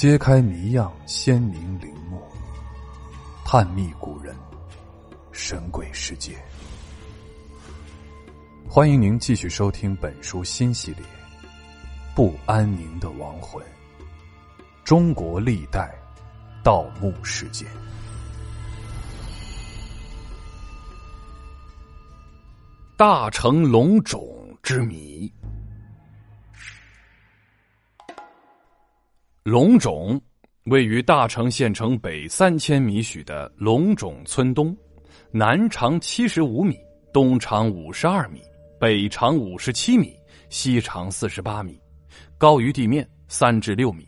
揭开谜样鲜明陵墓，探秘古人神鬼世界。欢迎您继续收听本书新系列《不安宁的亡魂：中国历代盗墓事件》。大成龙种之谜。龙冢位于大城县城北三千米许的龙冢村东，南长七十五米，东长五十二米，北长五十七米，西长四十八米，高于地面三至六米，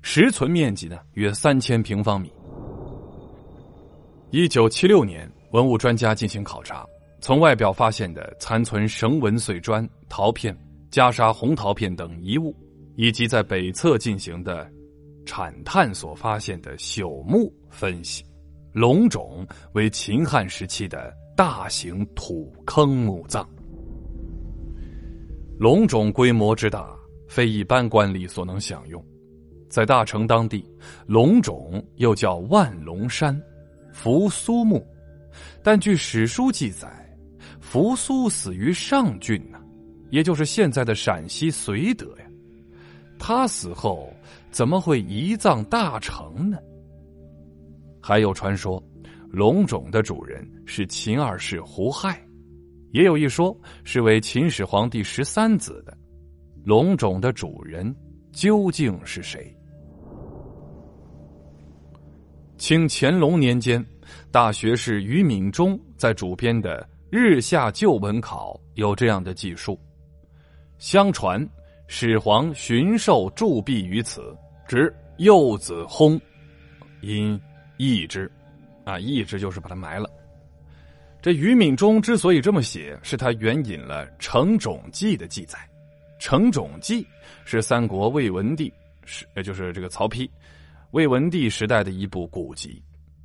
实存面积呢约三千平方米。一九七六年，文物专家进行考察。从外表发现的残存绳纹碎砖、陶片、袈裟红陶片等遗物，以及在北侧进行的铲探所发现的朽木分析，龙冢为秦汉时期的大型土坑墓葬。龙冢规模之大，非一般官吏所能享用。在大成当地，龙冢又叫万龙山、扶苏墓，但据史书记载。扶苏死于上郡呢，也就是现在的陕西绥德呀。他死后怎么会遗葬大成呢？还有传说，龙种的主人是秦二世胡亥，也有一说是为秦始皇帝十三子的。龙种的主人究竟是谁？清乾隆年间，大学士于敏中在主编的。日下旧文考有这样的记述：相传始皇巡狩铸币于此，执幼子薨，因缢之。啊，缢之就是把他埋了。这于敏中之所以这么写，是他援引了《成种记》的记载，《成种记》是三国魏文帝是，也就是这个曹丕，魏文帝时代的一部古籍。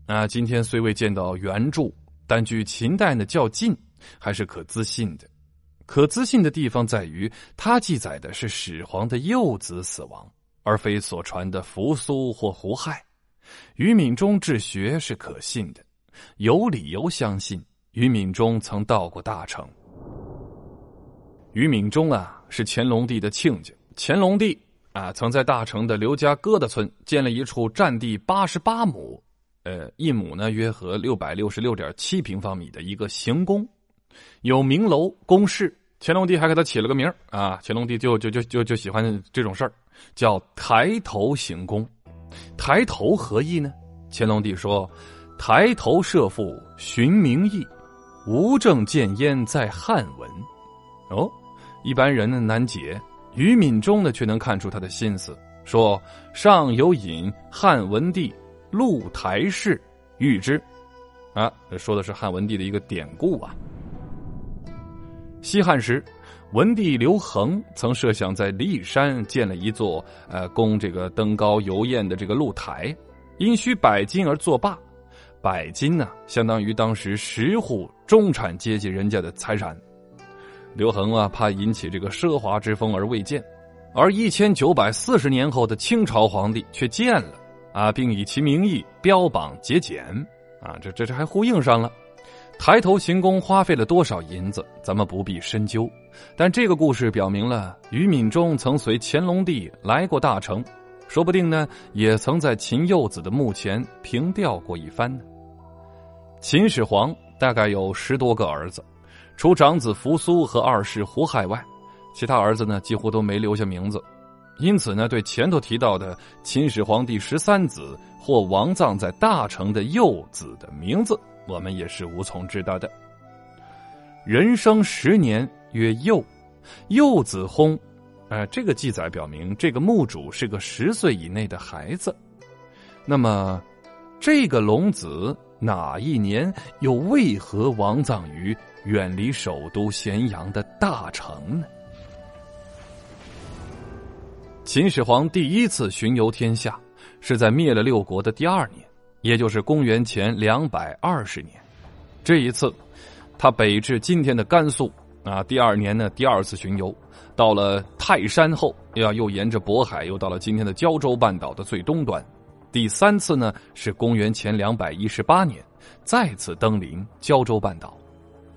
啊，今天虽未见到原著。但据秦代呢较近，还是可自信的。可资信的地方在于，它记载的是始皇的幼子死亡，而非所传的扶苏或胡亥。于敏中治学是可信的，有理由相信于敏中曾到过大成。于敏中啊，是乾隆帝的亲家。乾隆帝啊，曾在大成的刘家疙瘩村建了一处占地八十八亩。呃，一亩呢，约合六百六十六点七平方米的一个行宫，有明楼宫室。乾隆帝还给他起了个名啊，乾隆帝就就就就就喜欢这种事儿，叫抬头行宫。抬头何意呢？乾隆帝说：“抬头设父寻名义，无证见焉在汉文。”哦，一般人呢难解，于敏中呢却能看出他的心思，说上有引汉文帝。露台式预知，啊，说的是汉文帝的一个典故啊。西汉时，文帝刘恒曾设想在骊山建了一座呃供这个登高游宴的这个露台，因需百金而作罢。百金呢，相当于当时十户中产阶级人家的财产。刘恒啊，怕引起这个奢华之风而未建，而一千九百四十年后的清朝皇帝却建了。啊，并以其名义标榜节俭，啊，这这这还呼应上了。抬头行宫花费了多少银子，咱们不必深究。但这个故事表明了，于敏中曾随乾隆帝来过大成，说不定呢，也曾在秦幼子的墓前凭吊过一番呢。秦始皇大概有十多个儿子，除长子扶苏和二世胡亥外，其他儿子呢几乎都没留下名字。因此呢，对前头提到的秦始皇帝十三子或王葬在大成的幼子的名字，我们也是无从知道的。人生十年曰幼，幼子薨，呃，这个记载表明这个墓主是个十岁以内的孩子。那么，这个龙子哪一年又为何亡葬于远离首都咸阳的大城呢？秦始皇第一次巡游天下，是在灭了六国的第二年，也就是公元前两百二十年。这一次，他北至今天的甘肃，啊，第二年呢，第二次巡游，到了泰山后，要又沿着渤海，又到了今天的胶州半岛的最东端。第三次呢，是公元前两百一十八年，再次登临胶州半岛。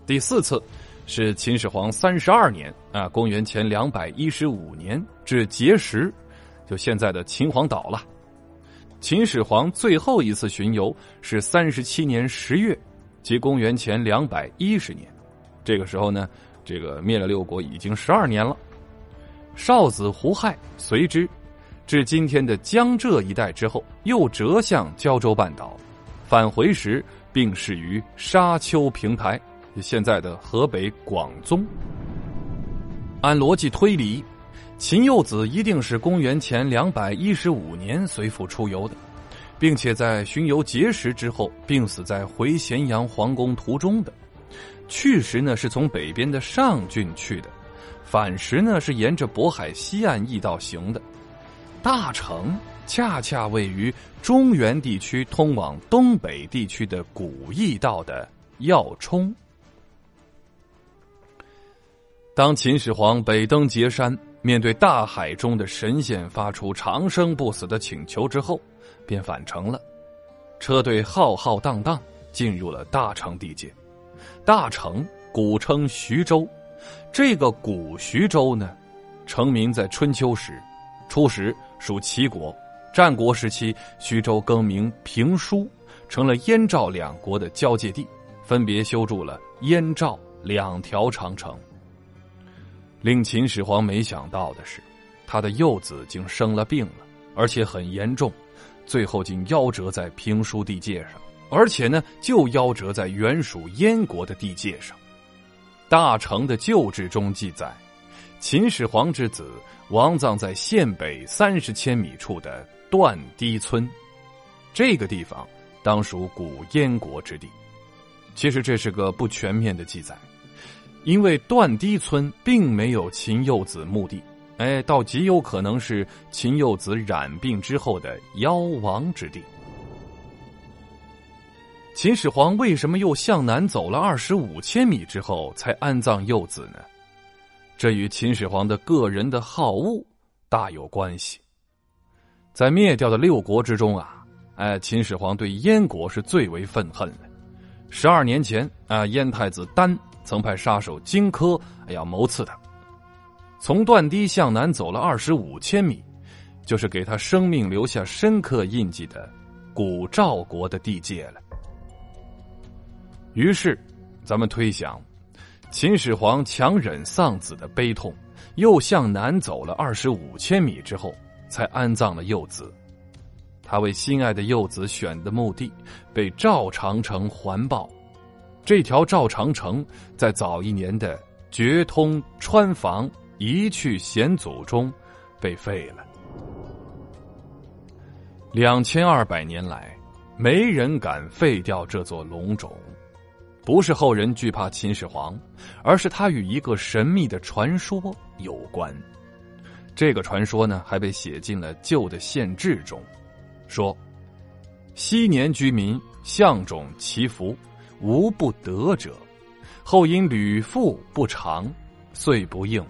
第四次是秦始皇三十二年啊，公元前两百一十五年至碣石，就现在的秦皇岛了。秦始皇最后一次巡游是三十七年十月，即公元前两百一十年。这个时候呢，这个灭了六国已经十二年了。少子胡亥随之，至今天的江浙一带之后，又折向胶州半岛，返回时病逝于沙丘平台，现在的河北广宗。按逻辑推理。秦幼子一定是公元前两百一十五年随父出游的，并且在巡游碣石之后病死在回咸阳皇宫途中的。去时呢是从北边的上郡去的，返时呢是沿着渤海西岸驿道行的。大城恰恰位于中原地区通往东北地区的古驿道的要冲。当秦始皇北登碣山。面对大海中的神仙发出长生不死的请求之后，便返程了。车队浩浩荡荡进入了大成地界。大成古称徐州，这个古徐州呢，成名在春秋时，初时属齐国。战国时期，徐州更名平舒，成了燕赵两国的交界地，分别修筑了燕赵两条长城。令秦始皇没想到的是，他的幼子竟生了病了，而且很严重，最后竟夭折在平舒地界上，而且呢，就夭折在原属燕国的地界上。大成的旧志中记载，秦始皇之子王葬在县北三十千米处的段堤村，这个地方当属古燕国之地。其实这是个不全面的记载。因为断堤村并没有秦幼子墓地，哎，倒极有可能是秦幼子染病之后的妖亡之地。秦始皇为什么又向南走了二十五千米之后才安葬幼子呢？这与秦始皇的个人的好恶大有关系。在灭掉的六国之中啊，哎，秦始皇对燕国是最为愤恨的。十二年前啊，燕太子丹。曾派杀手荆轲要谋刺他。从断堤向南走了二十五千米，就是给他生命留下深刻印记的古赵国的地界了。于是，咱们推想，秦始皇强忍丧子的悲痛，又向南走了二十五千米之后，才安葬了幼子。他为心爱的幼子选的墓地，被赵长城环抱。这条赵长城在早一年的绝通川防一去险阻中被废了。两千二百年来，没人敢废掉这座龙冢，不是后人惧怕秦始皇，而是它与一个神秘的传说有关。这个传说呢，还被写进了旧的县志中，说：昔年居民向种祈福。无不得者，后因屡复不长，遂不应，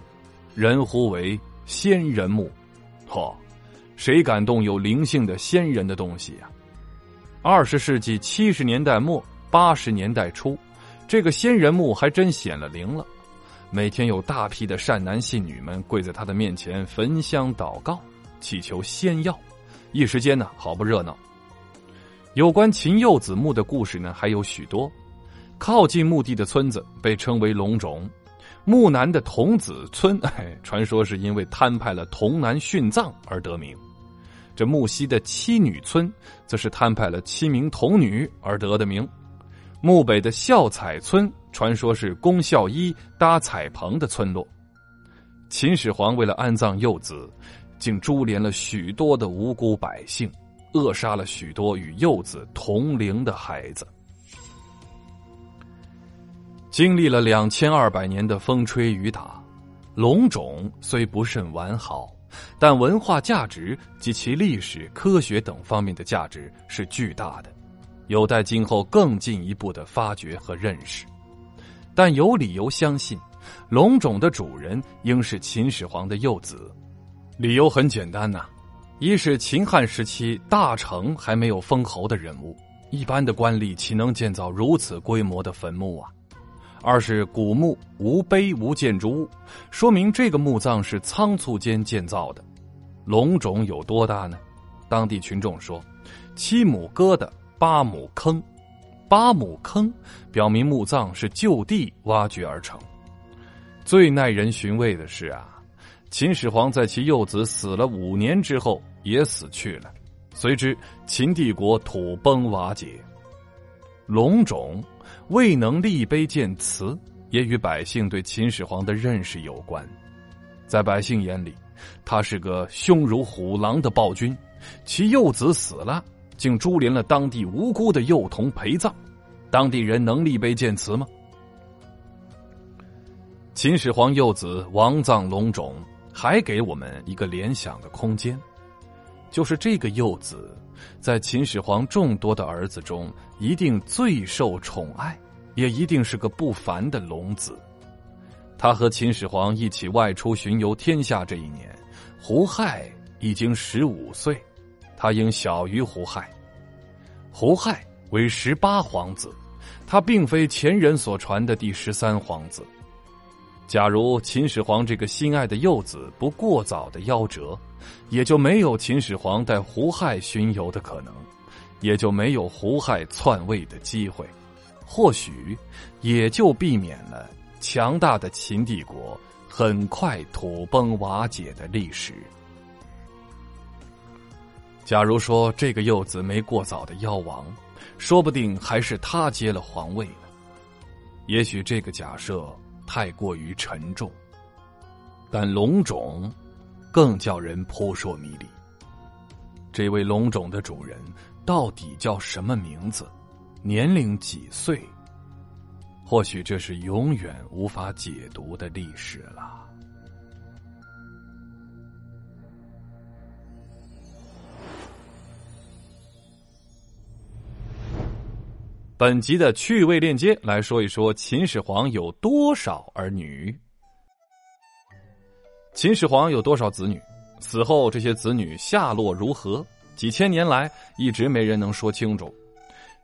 人呼为仙人墓。嚯，谁敢动有灵性的仙人的东西呀？二十世纪七十年代末八十年代初，这个仙人墓还真显了灵了。每天有大批的善男信女们跪在他的面前焚香祷告，祈求仙药，一时间呢，好不热闹。有关秦幼子墓的故事呢，还有许多。靠近墓地的村子被称为龙冢，墓南的童子村，哎，传说是因为摊派了童男殉葬而得名；这墓西的七女村，则是摊派了七名童女而得的名；墓北的孝彩村，传说是龚孝一搭彩棚的村落。秦始皇为了安葬幼子，竟株连了许多的无辜百姓，扼杀了许多与幼子同龄的孩子。经历了两千二百年的风吹雨打，龙种虽不甚完好，但文化价值及其历史、科学等方面的价值是巨大的，有待今后更进一步的发掘和认识。但有理由相信，龙种的主人应是秦始皇的幼子。理由很简单呐，一是秦汉时期大成还没有封侯的人物，一般的官吏岂能建造如此规模的坟墓啊？二是古墓无碑无建筑物，说明这个墓葬是仓促间建造的。龙种有多大呢？当地群众说，七亩疙瘩，八亩坑。八亩坑表明墓葬是就地挖掘而成。最耐人寻味的是啊，秦始皇在其幼子死了五年之后也死去了，随之秦帝国土崩瓦解。龙种未能立碑建祠，也与百姓对秦始皇的认识有关。在百姓眼里，他是个凶如虎狼的暴君，其幼子死了。竟株连了当地无辜的幼童陪葬，当地人能立碑建祠吗？秦始皇幼子王葬龙种，还给我们一个联想的空间，就是这个幼子在秦始皇众多的儿子中，一定最受宠爱，也一定是个不凡的龙子。他和秦始皇一起外出巡游天下这一年，胡亥已经十五岁。他应小于胡亥，胡亥为十八皇子，他并非前人所传的第十三皇子。假如秦始皇这个心爱的幼子不过早的夭折，也就没有秦始皇带胡亥巡游的可能，也就没有胡亥篡位的机会，或许也就避免了强大的秦帝国很快土崩瓦解的历史。假如说这个幼子没过早的夭亡，说不定还是他接了皇位呢。也许这个假设太过于沉重，但龙种更叫人扑朔迷离。这位龙种的主人到底叫什么名字？年龄几岁？或许这是永远无法解读的历史了。本集的趣味链接来说一说秦始皇有多少儿女？秦始皇有多少子女？死后这些子女下落如何？几千年来一直没人能说清楚。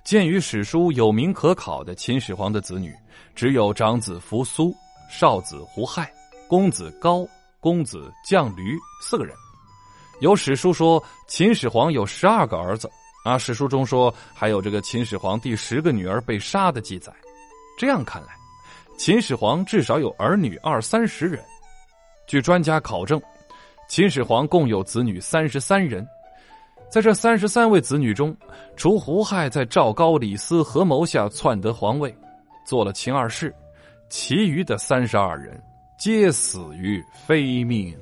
鉴于史书有名可考的秦始皇的子女只有长子扶苏、少子胡亥、公子高、公子将驴四个人。有史书说秦始皇有十二个儿子。啊，史书中说还有这个秦始皇第十个女儿被杀的记载。这样看来，秦始皇至少有儿女二三十人。据专家考证，秦始皇共有子女三十三人。在这三十三位子女中，除胡亥在赵高、李斯合谋下篡得皇位，做了秦二世，其余的三十二人皆死于非命。